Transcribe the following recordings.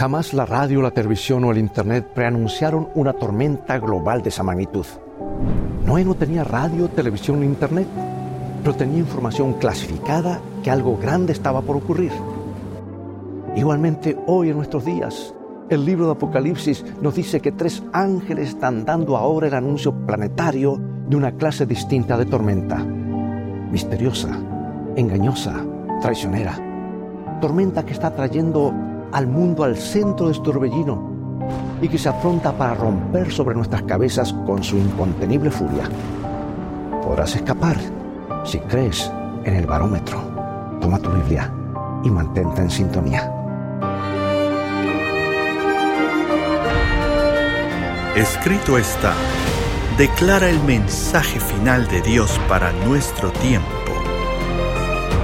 Jamás la radio, la televisión o el Internet preanunciaron una tormenta global de esa magnitud. Noé no tenía radio, televisión ni Internet, pero tenía información clasificada que algo grande estaba por ocurrir. Igualmente, hoy en nuestros días, el libro de Apocalipsis nos dice que tres ángeles están dando ahora el anuncio planetario de una clase distinta de tormenta. Misteriosa, engañosa, traicionera. Tormenta que está trayendo al mundo al centro de su torbellino y que se afronta para romper sobre nuestras cabezas con su incontenible furia. Podrás escapar si crees en el barómetro. Toma tu Biblia y mantente en sintonía. Escrito está, declara el mensaje final de Dios para nuestro tiempo,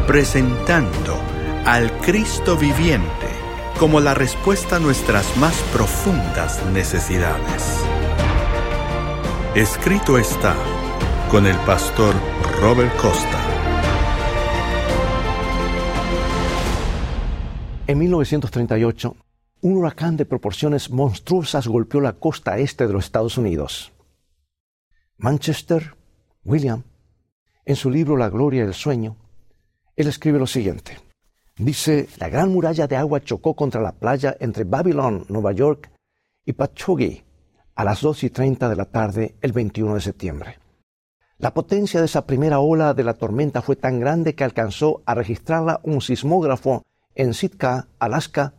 presentando al Cristo viviente como la respuesta a nuestras más profundas necesidades. Escrito está con el pastor Robert Costa. En 1938, un huracán de proporciones monstruosas golpeó la costa este de los Estados Unidos. Manchester, William, en su libro La Gloria del Sueño, él escribe lo siguiente. Dice, la gran muralla de agua chocó contra la playa entre Babylon, Nueva York, y Patchogue a las 2 y 30 de la tarde el 21 de septiembre. La potencia de esa primera ola de la tormenta fue tan grande que alcanzó a registrarla un sismógrafo en Sitka, Alaska,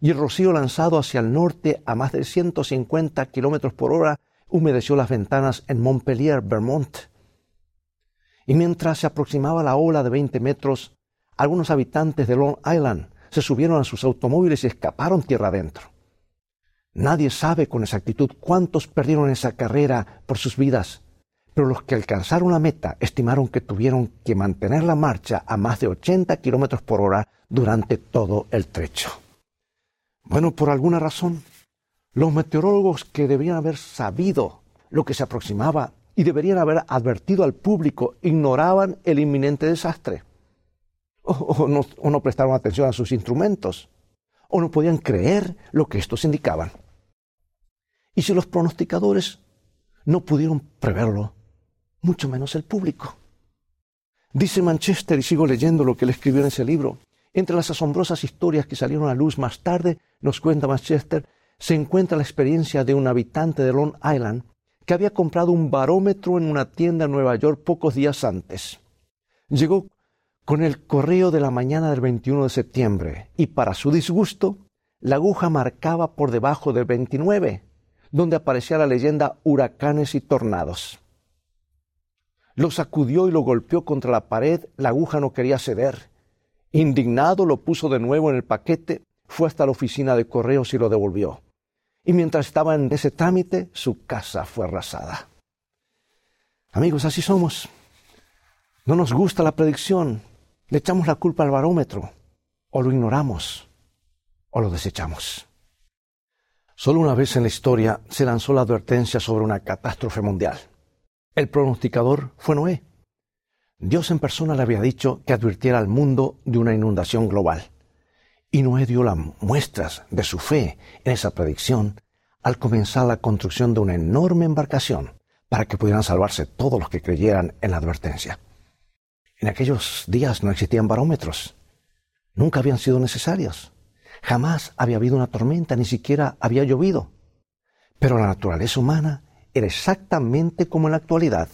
y el rocío lanzado hacia el norte a más de 150 kilómetros por hora humedeció las ventanas en Montpelier, Vermont. Y mientras se aproximaba la ola de 20 metros, algunos habitantes de Long Island se subieron a sus automóviles y escaparon tierra adentro. Nadie sabe con exactitud cuántos perdieron esa carrera por sus vidas, pero los que alcanzaron la meta estimaron que tuvieron que mantener la marcha a más de 80 kilómetros por hora durante todo el trecho. Bueno, por alguna razón, los meteorólogos que debían haber sabido lo que se aproximaba y deberían haber advertido al público ignoraban el inminente desastre o, no, prestaron atención a sus instrumentos, o no podían creer lo que estos indicaban. Y si los pronosticadores no pudieron preverlo, mucho menos el público. Dice Manchester, y sigo leyendo lo que él escribió en ese libro, entre las asombrosas historias que salieron a luz más tarde, nos cuenta Manchester, se encuentra la experiencia de un habitante de Long Island que había comprado un barómetro en una tienda en Nueva York pocos días antes. Llegó con el correo de la mañana del 21 de septiembre y para su disgusto, la aguja marcaba por debajo del 29, donde aparecía la leyenda huracanes y tornados. Lo sacudió y lo golpeó contra la pared, la aguja no quería ceder. Indignado lo puso de nuevo en el paquete, fue hasta la oficina de correos y lo devolvió. Y mientras estaba en ese trámite, su casa fue arrasada. Amigos, así somos. No nos gusta la predicción, le echamos la culpa al barómetro, o lo ignoramos, o lo desechamos. Solo una vez en la historia se lanzó la advertencia sobre una catástrofe mundial. El pronosticador fue Noé. Dios en persona le había dicho que advirtiera al mundo de una inundación global. Y Noé dio las muestras de su fe en esa predicción al comenzar la construcción de una enorme embarcación para que pudieran salvarse todos los que creyeran en la advertencia. En aquellos días no existían barómetros. Nunca habían sido necesarios. Jamás había habido una tormenta, ni siquiera había llovido. Pero la naturaleza humana era exactamente como en la actualidad.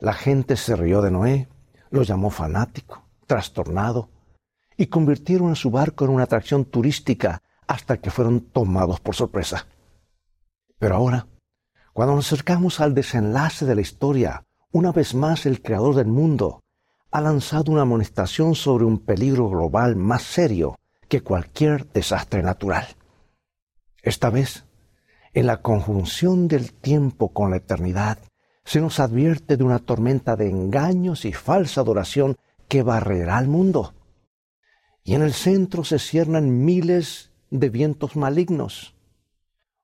La gente se rió de Noé, lo llamó fanático, trastornado, y convirtieron a su barco en una atracción turística hasta que fueron tomados por sorpresa. Pero ahora, cuando nos acercamos al desenlace de la historia, una vez más el Creador del mundo ha lanzado una amonestación sobre un peligro global más serio que cualquier desastre natural. Esta vez, en la conjunción del tiempo con la eternidad, se nos advierte de una tormenta de engaños y falsa adoración que barrerá al mundo. Y en el centro se ciernan miles de vientos malignos,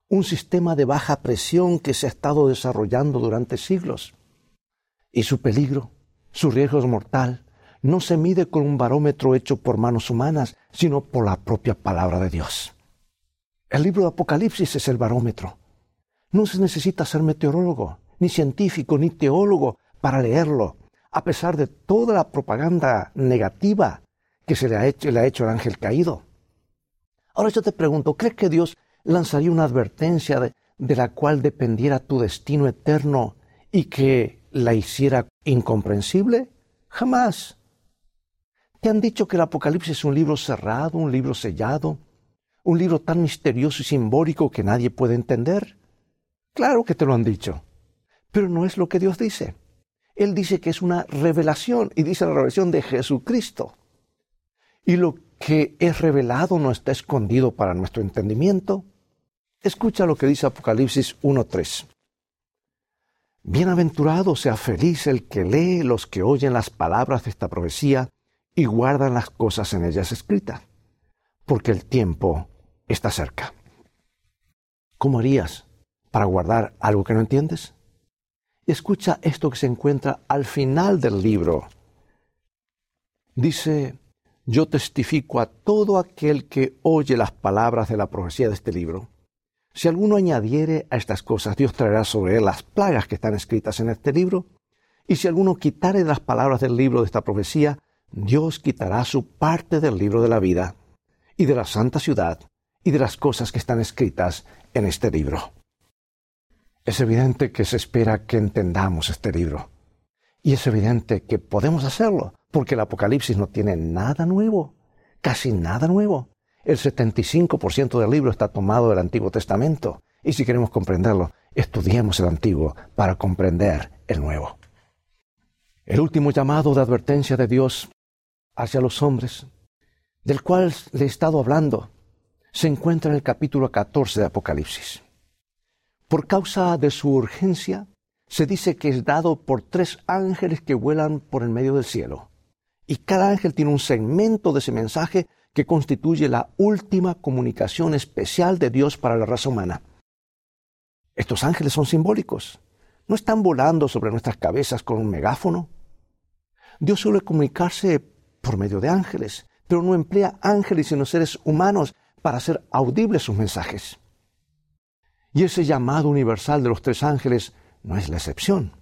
un sistema de baja presión que se ha estado desarrollando durante siglos. Y su peligro su riesgo es mortal. No se mide con un barómetro hecho por manos humanas, sino por la propia palabra de Dios. El libro de Apocalipsis es el barómetro. No se necesita ser meteorólogo, ni científico, ni teólogo para leerlo, a pesar de toda la propaganda negativa que se le ha hecho, le ha hecho el ángel caído. Ahora yo te pregunto, ¿crees que Dios lanzaría una advertencia de, de la cual dependiera tu destino eterno y que la hiciera incomprensible? Jamás. ¿Te han dicho que el Apocalipsis es un libro cerrado, un libro sellado, un libro tan misterioso y simbólico que nadie puede entender? Claro que te lo han dicho, pero no es lo que Dios dice. Él dice que es una revelación y dice la revelación de Jesucristo. Y lo que es revelado no está escondido para nuestro entendimiento. Escucha lo que dice Apocalipsis 1.3. Bienaventurado sea feliz el que lee los que oyen las palabras de esta profecía y guardan las cosas en ellas escritas, porque el tiempo está cerca. ¿Cómo harías para guardar algo que no entiendes? Escucha esto que se encuentra al final del libro. Dice, yo testifico a todo aquel que oye las palabras de la profecía de este libro si alguno añadiere a estas cosas, Dios traerá sobre él las plagas que están escritas en este libro. Y si alguno quitare las palabras del libro de esta profecía, Dios quitará su parte del libro de la vida, y de la santa ciudad, y de las cosas que están escritas en este libro. Es evidente que se espera que entendamos este libro. Y es evidente que podemos hacerlo, porque el Apocalipsis no tiene nada nuevo, casi nada nuevo. El 75% del libro está tomado del Antiguo Testamento. Y si queremos comprenderlo, estudiemos el Antiguo para comprender el Nuevo. El último llamado de advertencia de Dios hacia los hombres, del cual le he estado hablando, se encuentra en el capítulo 14 de Apocalipsis. Por causa de su urgencia, se dice que es dado por tres ángeles que vuelan por el medio del cielo. Y cada ángel tiene un segmento de ese mensaje que constituye la última comunicación especial de Dios para la raza humana. Estos ángeles son simbólicos. No están volando sobre nuestras cabezas con un megáfono. Dios suele comunicarse por medio de ángeles, pero no emplea ángeles sino seres humanos para hacer audibles sus mensajes. Y ese llamado universal de los tres ángeles no es la excepción.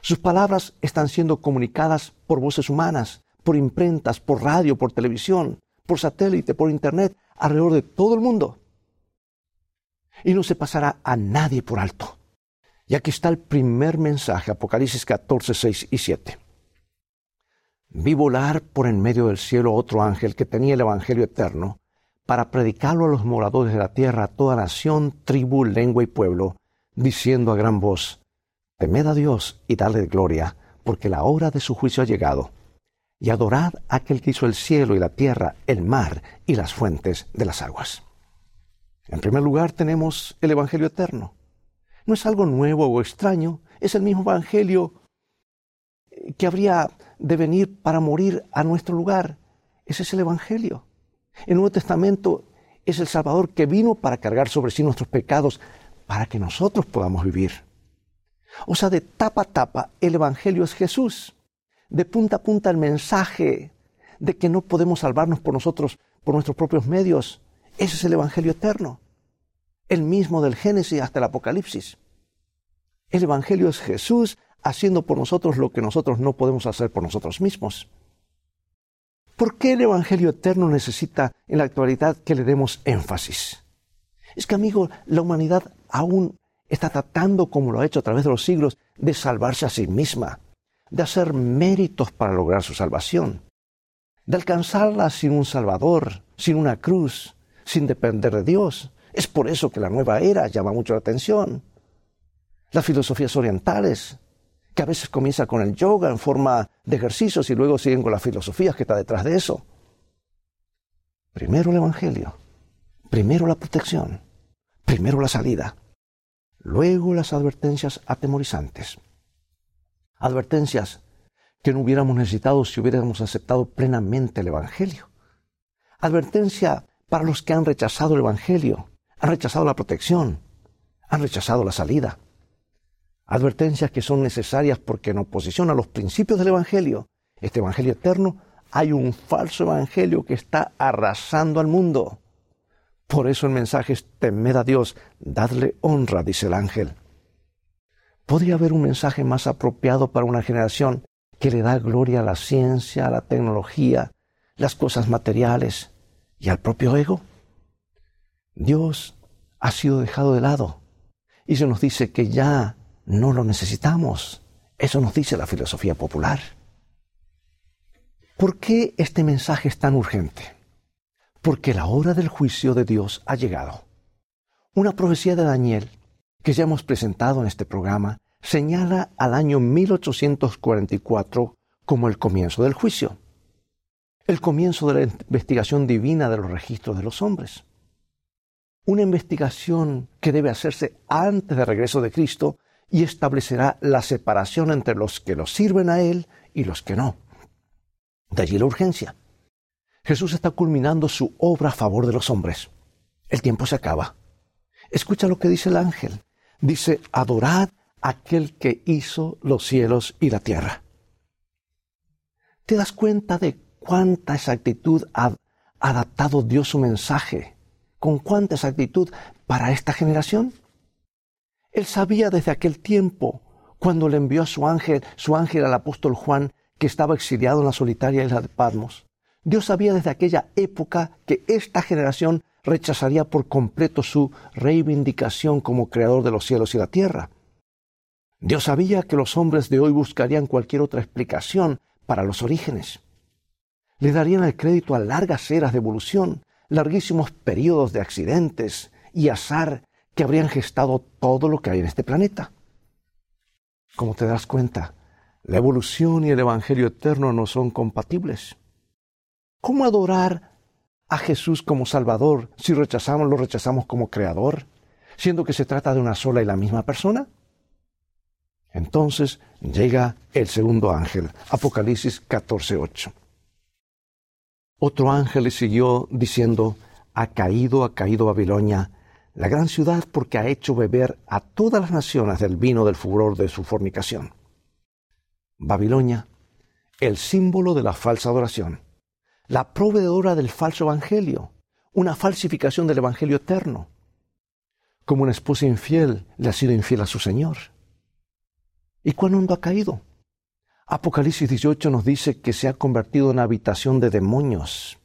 Sus palabras están siendo comunicadas por voces humanas, por imprentas, por radio, por televisión, por satélite, por internet, alrededor de todo el mundo. Y no se pasará a nadie por alto. Y aquí está el primer mensaje, Apocalipsis 14, 6 y 7. Vi volar por en medio del cielo otro ángel que tenía el Evangelio eterno para predicarlo a los moradores de la tierra, a toda nación, tribu, lengua y pueblo, diciendo a gran voz, Temed a Dios y dale gloria, porque la hora de su juicio ha llegado y adorad a aquel que hizo el cielo y la tierra, el mar y las fuentes de las aguas. En primer lugar tenemos el Evangelio eterno. No es algo nuevo o extraño, es el mismo Evangelio que habría de venir para morir a nuestro lugar. Ese es el Evangelio. El Nuevo Testamento es el Salvador que vino para cargar sobre sí nuestros pecados, para que nosotros podamos vivir. O sea, de tapa a tapa, el Evangelio es Jesús de punta a punta el mensaje de que no podemos salvarnos por nosotros, por nuestros propios medios. Ese es el Evangelio eterno. El mismo del Génesis hasta el Apocalipsis. El Evangelio es Jesús haciendo por nosotros lo que nosotros no podemos hacer por nosotros mismos. ¿Por qué el Evangelio eterno necesita en la actualidad que le demos énfasis? Es que, amigo, la humanidad aún está tratando, como lo ha hecho a través de los siglos, de salvarse a sí misma de hacer méritos para lograr su salvación, de alcanzarla sin un Salvador, sin una cruz, sin depender de Dios. Es por eso que la nueva era llama mucho la atención. Las filosofías orientales, que a veces comienza con el yoga en forma de ejercicios y luego siguen con las filosofías que está detrás de eso. Primero el Evangelio, primero la protección, primero la salida, luego las advertencias atemorizantes advertencias que no hubiéramos necesitado si hubiéramos aceptado plenamente el Evangelio. Advertencia para los que han rechazado el Evangelio, han rechazado la protección, han rechazado la salida. Advertencias que son necesarias porque en oposición a los principios del Evangelio, este Evangelio eterno, hay un falso Evangelio que está arrasando al mundo. Por eso el mensaje es temed a Dios, dadle honra, dice el ángel. ¿Podría haber un mensaje más apropiado para una generación que le da gloria a la ciencia, a la tecnología, las cosas materiales y al propio ego? Dios ha sido dejado de lado y se nos dice que ya no lo necesitamos. Eso nos dice la filosofía popular. ¿Por qué este mensaje es tan urgente? Porque la hora del juicio de Dios ha llegado. Una profecía de Daniel, que ya hemos presentado en este programa, señala al año 1844 como el comienzo del juicio, el comienzo de la investigación divina de los registros de los hombres. Una investigación que debe hacerse antes del regreso de Cristo y establecerá la separación entre los que lo sirven a Él y los que no. De allí la urgencia. Jesús está culminando su obra a favor de los hombres. El tiempo se acaba. Escucha lo que dice el ángel. Dice, adorad a aquel que hizo los cielos y la tierra. ¿Te das cuenta de cuánta exactitud ha adaptado Dios su mensaje? ¿Con cuánta exactitud para esta generación? Él sabía desde aquel tiempo, cuando le envió a su ángel, su ángel al apóstol Juan, que estaba exiliado en la solitaria isla de Patmos. Dios sabía desde aquella época que esta generación rechazaría por completo su reivindicación como creador de los cielos y la tierra. Dios sabía que los hombres de hoy buscarían cualquier otra explicación para los orígenes. Le darían el crédito a largas eras de evolución, larguísimos periodos de accidentes y azar que habrían gestado todo lo que hay en este planeta. Como te das cuenta, la evolución y el Evangelio eterno no son compatibles. ¿Cómo adorar a Jesús como Salvador si rechazamos, lo rechazamos como Creador, siendo que se trata de una sola y la misma persona? Entonces llega el segundo ángel, Apocalipsis 14:8. Otro ángel le siguió diciendo, ha caído, ha caído Babilonia, la gran ciudad porque ha hecho beber a todas las naciones del vino del furor de su fornicación. Babilonia, el símbolo de la falsa adoración, la proveedora del falso evangelio, una falsificación del evangelio eterno. Como una esposa infiel le ha sido infiel a su Señor. ¿Y cuán hondo ha caído? Apocalipsis 18 nos dice que se ha convertido en habitación de demonios.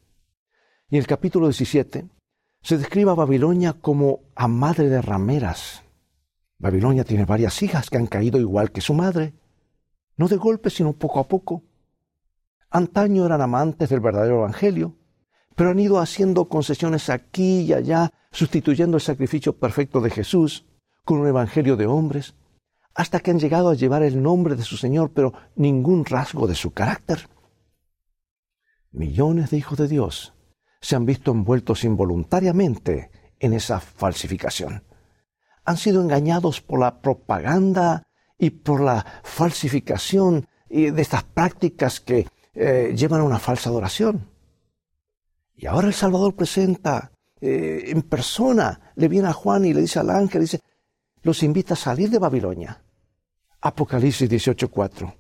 Y en el capítulo 17 se describe a Babilonia como a madre de rameras. Babilonia tiene varias hijas que han caído igual que su madre, no de golpe, sino poco a poco. Antaño eran amantes del verdadero Evangelio, pero han ido haciendo concesiones aquí y allá, sustituyendo el sacrificio perfecto de Jesús con un Evangelio de hombres, hasta que han llegado a llevar el nombre de su Señor, pero ningún rasgo de su carácter. Millones de hijos de Dios se han visto envueltos involuntariamente en esa falsificación. Han sido engañados por la propaganda y por la falsificación de estas prácticas que eh, llevan a una falsa adoración. Y ahora el Salvador presenta eh, en persona, le viene a Juan y le dice al ángel, dice, los invita a salir de Babilonia. Apocalipsis 18:4.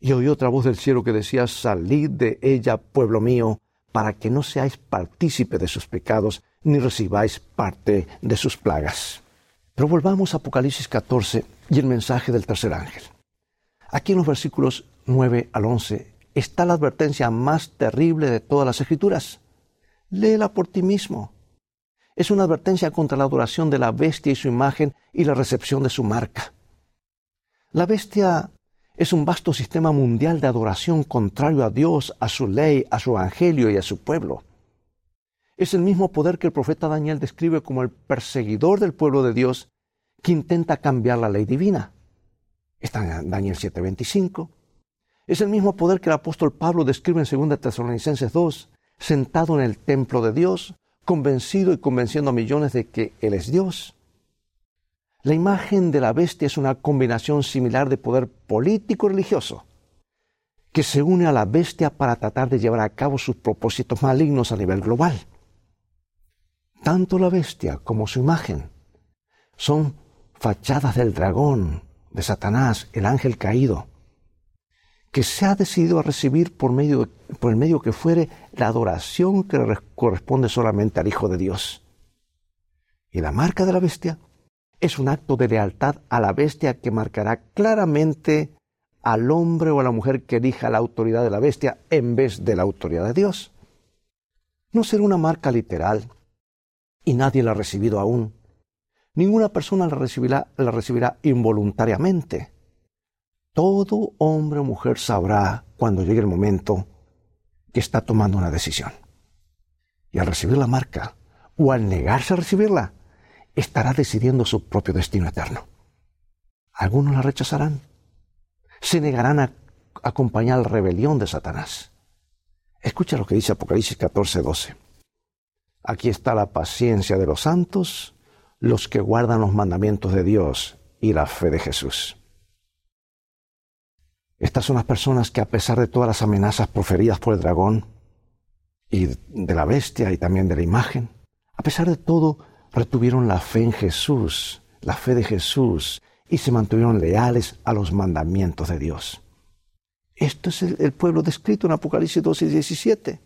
Y oí otra voz del cielo que decía, salid de ella, pueblo mío, para que no seáis partícipe de sus pecados, ni recibáis parte de sus plagas. Pero volvamos a Apocalipsis 14 y el mensaje del tercer ángel. Aquí en los versículos 9 al 11 está la advertencia más terrible de todas las escrituras. Léela por ti mismo. Es una advertencia contra la adoración de la bestia y su imagen y la recepción de su marca. La bestia es un vasto sistema mundial de adoración contrario a Dios, a su ley, a su evangelio y a su pueblo. Es el mismo poder que el profeta Daniel describe como el perseguidor del pueblo de Dios que intenta cambiar la ley divina. Está en Daniel 7:25. Es el mismo poder que el apóstol Pablo describe en 2 Tesalonicenses 2, sentado en el templo de Dios, convencido y convenciendo a millones de que Él es Dios. La imagen de la bestia es una combinación similar de poder político y religioso, que se une a la bestia para tratar de llevar a cabo sus propósitos malignos a nivel global. Tanto la bestia como su imagen son fachadas del dragón, de Satanás, el ángel caído, que se ha decidido a recibir por, medio, por el medio que fuere la adoración que corresponde solamente al Hijo de Dios. Y la marca de la bestia es un acto de lealtad a la bestia que marcará claramente al hombre o a la mujer que elija la autoridad de la bestia en vez de la autoridad de Dios. No será una marca literal y nadie la ha recibido aún. Ninguna persona la recibirá, la recibirá involuntariamente. Todo hombre o mujer sabrá cuando llegue el momento que está tomando una decisión. Y al recibir la marca, o al negarse a recibirla, estará decidiendo su propio destino eterno. Algunos la rechazarán, se negarán a acompañar la rebelión de Satanás. Escucha lo que dice Apocalipsis 14, 12. Aquí está la paciencia de los santos, los que guardan los mandamientos de Dios y la fe de Jesús. Estas son las personas que a pesar de todas las amenazas proferidas por el dragón y de la bestia y también de la imagen, a pesar de todo, retuvieron la fe en Jesús, la fe de Jesús, y se mantuvieron leales a los mandamientos de Dios. Esto es el, pueblo descrito en Apocalipsis 12 y 17,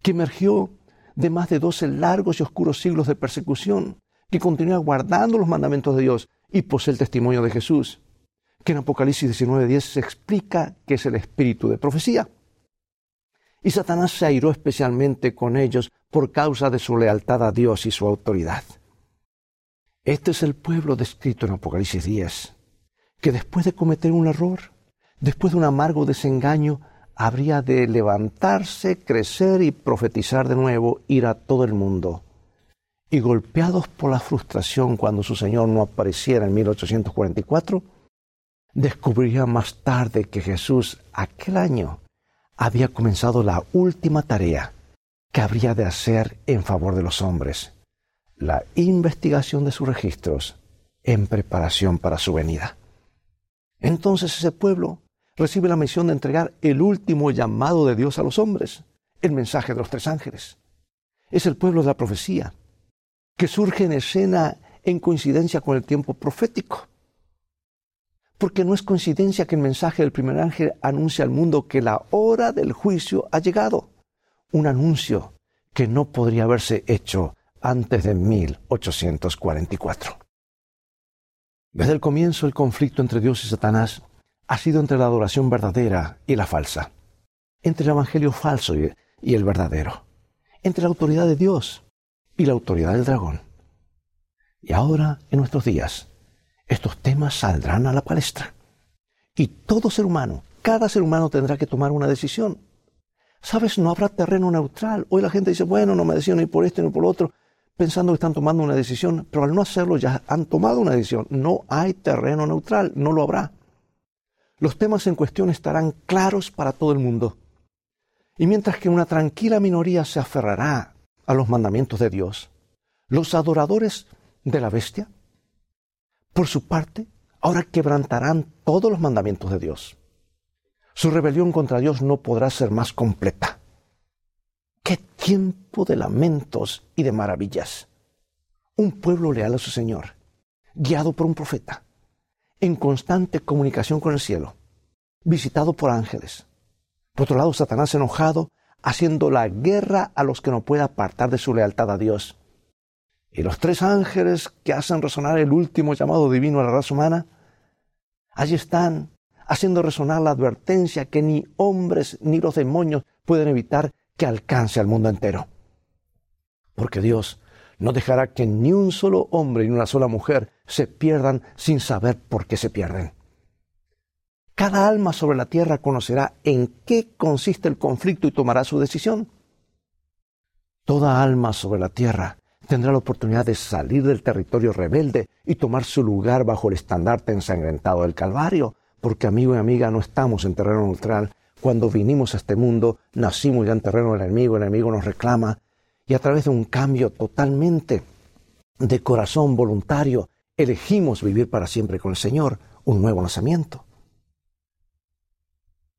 que emergió de más de doce largos y oscuros siglos de persecución, que continúa guardando los mandamientos de Dios y posee el testimonio de Jesús que en Apocalipsis 19:10 se explica que es el espíritu de profecía. Y Satanás se airó especialmente con ellos por causa de su lealtad a Dios y su autoridad. Este es el pueblo descrito en Apocalipsis 10, que después de cometer un error, después de un amargo desengaño, habría de levantarse, crecer y profetizar de nuevo, ir a todo el mundo. Y golpeados por la frustración cuando su Señor no apareciera en 1844, descubriría más tarde que Jesús aquel año había comenzado la última tarea que habría de hacer en favor de los hombres, la investigación de sus registros en preparación para su venida. Entonces ese pueblo recibe la misión de entregar el último llamado de Dios a los hombres, el mensaje de los tres ángeles. Es el pueblo de la profecía, que surge en escena en coincidencia con el tiempo profético porque no es coincidencia que el mensaje del primer ángel anuncia al mundo que la hora del juicio ha llegado. Un anuncio que no podría haberse hecho antes de 1844. Desde el comienzo el conflicto entre Dios y Satanás ha sido entre la adoración verdadera y la falsa, entre el evangelio falso y el verdadero, entre la autoridad de Dios y la autoridad del dragón. Y ahora, en nuestros días, estos temas saldrán a la palestra. Y todo ser humano, cada ser humano tendrá que tomar una decisión. Sabes, no habrá terreno neutral. Hoy la gente dice, bueno, no me decido ni por esto ni por lo otro, pensando que están tomando una decisión, pero al no hacerlo ya han tomado una decisión. No hay terreno neutral, no lo habrá. Los temas en cuestión estarán claros para todo el mundo. Y mientras que una tranquila minoría se aferrará a los mandamientos de Dios, los adoradores de la bestia por su parte, ahora quebrantarán todos los mandamientos de Dios. Su rebelión contra Dios no podrá ser más completa. ¡Qué tiempo de lamentos y de maravillas! Un pueblo leal a su Señor, guiado por un profeta, en constante comunicación con el cielo, visitado por ángeles. Por otro lado, Satanás enojado, haciendo la guerra a los que no pueda apartar de su lealtad a Dios y los tres ángeles que hacen resonar el último llamado divino a la raza humana, allí están, haciendo resonar la advertencia que ni hombres ni los demonios pueden evitar que alcance al mundo entero. Porque Dios no dejará que ni un solo hombre ni una sola mujer se pierdan sin saber por qué se pierden. Cada alma sobre la tierra conocerá en qué consiste el conflicto y tomará su decisión. Toda alma sobre la tierra tendrá la oportunidad de salir del territorio rebelde y tomar su lugar bajo el estandarte ensangrentado del Calvario, porque amigo y amiga no estamos en terreno neutral. Cuando vinimos a este mundo, nacimos ya en terreno del enemigo, el enemigo nos reclama, y a través de un cambio totalmente de corazón voluntario, elegimos vivir para siempre con el Señor, un nuevo nacimiento.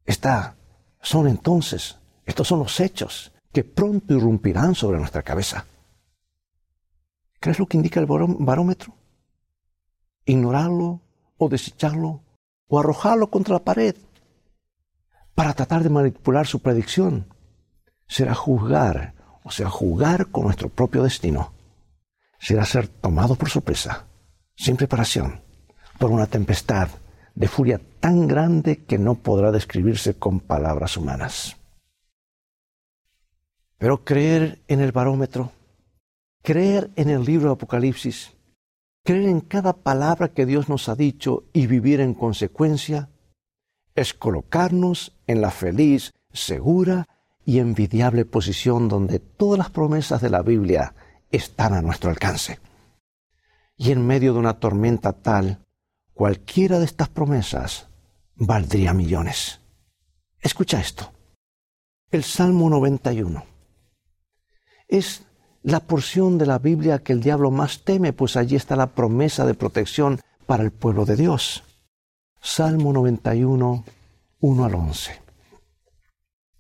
Está, son entonces, estos son los hechos que pronto irrumpirán sobre nuestra cabeza. ¿Crees lo que indica el barómetro? Ignorarlo o desecharlo o arrojarlo contra la pared. para tratar de manipular su predicción será juzgar, o sea, jugar con nuestro propio destino. Será ser tomado por sorpresa, sin preparación, por una tempestad de furia tan grande que no podrá describirse con palabras humanas. Pero creer en el barómetro, creer en el libro de Apocalipsis, creer en cada palabra que Dios nos ha dicho y vivir en consecuencia, es colocarnos en la feliz, segura y envidiable posición donde todas las promesas de la Biblia están a nuestro alcance. Y en medio de una tormenta tal, cualquiera de estas promesas valdría millones. Escucha esto. El Salmo 91 es la porción de la Biblia que el diablo más teme, pues allí está la promesa de protección para el pueblo de Dios. Salmo 91, 1 al 11.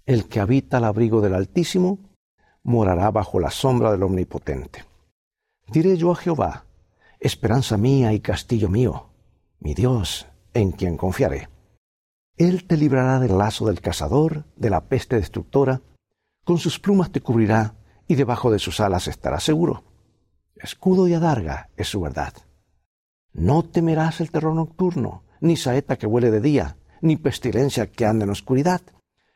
El que habita al abrigo del Altísimo morará bajo la sombra del Omnipotente. Diré yo a Jehová, esperanza mía y castillo mío, mi Dios, en quien confiaré. Él te librará del lazo del cazador, de la peste destructora, con sus plumas te cubrirá, y debajo de sus alas estarás seguro. Escudo y adarga es su verdad. No temerás el terror nocturno, ni saeta que huele de día, ni pestilencia que ande en oscuridad,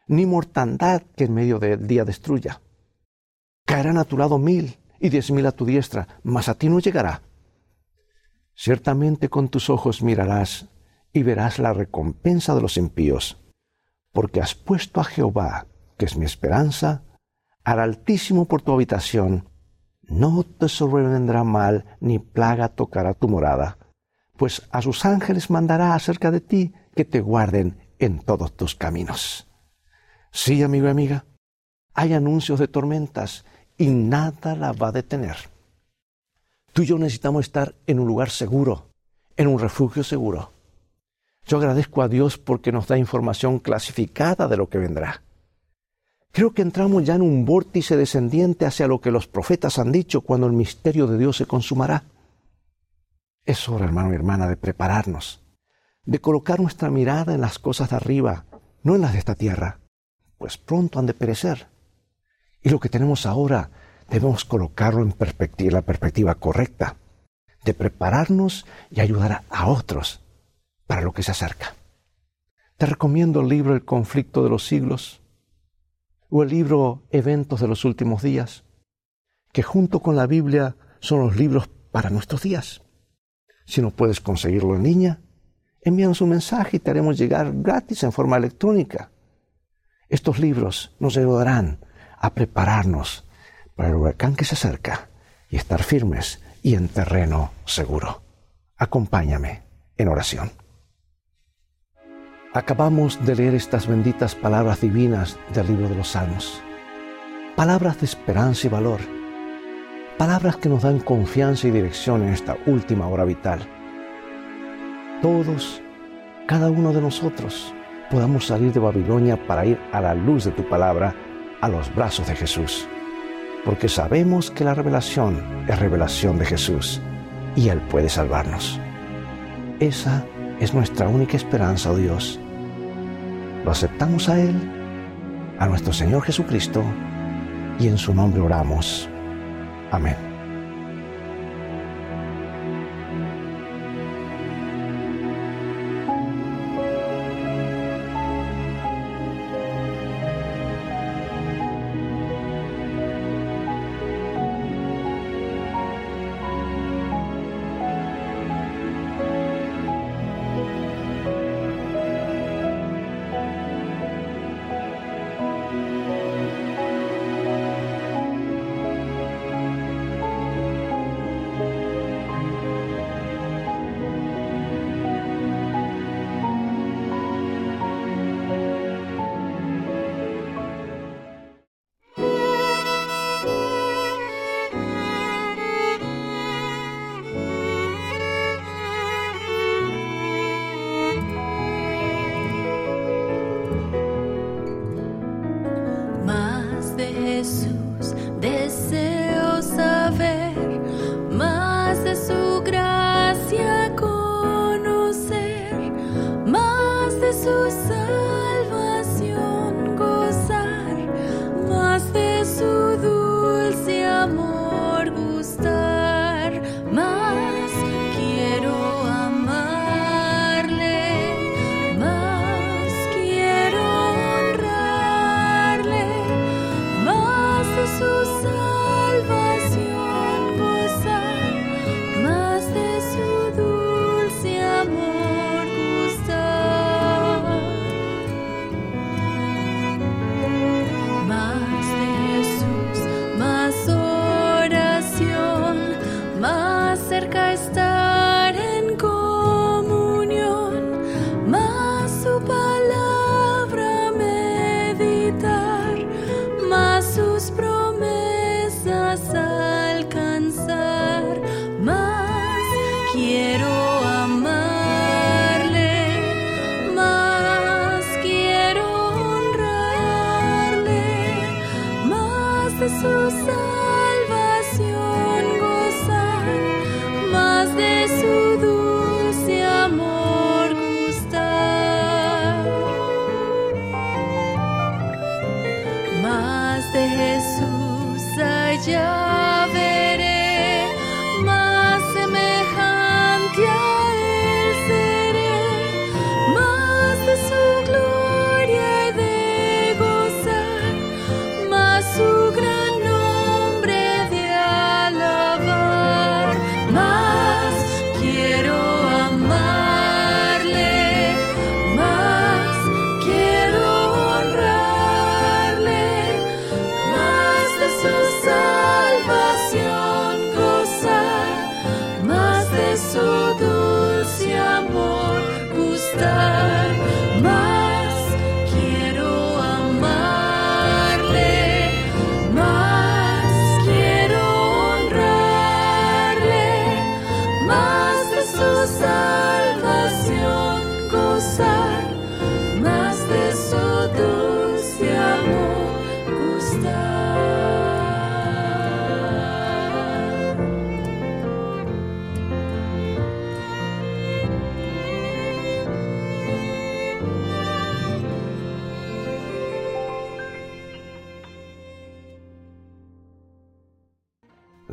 ni mortandad que en medio del día destruya. Caerán a tu lado mil y diez mil a tu diestra, mas a ti no llegará. Ciertamente con tus ojos mirarás y verás la recompensa de los impíos, porque has puesto a Jehová, que es mi esperanza, al Altísimo por tu habitación, no te sobrevendrá mal ni plaga tocará tu morada pues a sus ángeles mandará acerca de ti que te guarden en todos tus caminos. Sí, amigo y amiga, hay anuncios de tormentas y nada la va a detener. Tú y yo necesitamos estar en un lugar seguro, en un refugio seguro. Yo agradezco a Dios porque nos da información clasificada de lo que vendrá. Creo que entramos ya en un vórtice descendiente hacia lo que los profetas han dicho cuando el misterio de Dios se consumará. Es hora, hermano y hermana, de prepararnos, de colocar nuestra mirada en las cosas de arriba, no en las de esta tierra, pues pronto han de perecer. Y lo que tenemos ahora debemos colocarlo en la perspectiva correcta, de prepararnos y ayudar a otros para lo que se acerca. Te recomiendo el libro El conflicto de los siglos o el libro Eventos de los últimos días, que junto con la Biblia son los libros para nuestros días. Si no puedes conseguirlo en línea, envíanos un mensaje y te haremos llegar gratis en forma electrónica. Estos libros nos ayudarán a prepararnos para el huracán que se acerca y estar firmes y en terreno seguro. Acompáñame en oración. Acabamos de leer estas benditas palabras divinas del libro de los Salmos. Palabras de esperanza y valor palabras que nos dan confianza y dirección en esta última hora vital. Todos, cada uno de nosotros, podamos salir de Babilonia para ir a la luz de tu palabra, a los brazos de Jesús. Porque sabemos que la revelación es revelación de Jesús y Él puede salvarnos. Esa es nuestra única esperanza, oh Dios. Lo aceptamos a Él, a nuestro Señor Jesucristo, y en su nombre oramos. Amén.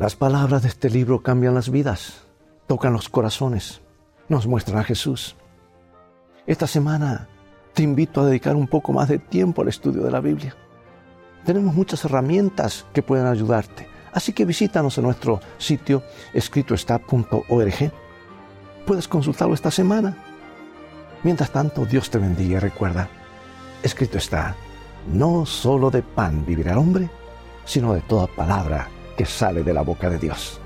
Las palabras de este libro cambian las vidas, tocan los corazones, nos muestran a Jesús. Esta semana te invito a dedicar un poco más de tiempo al estudio de la Biblia. Tenemos muchas herramientas que pueden ayudarte, así que visítanos en nuestro sitio escritoestá.org. Puedes consultarlo esta semana. Mientras tanto, Dios te bendiga y recuerda, escrito está, no solo de pan vivirá el hombre, sino de toda palabra que sale de la boca de Dios.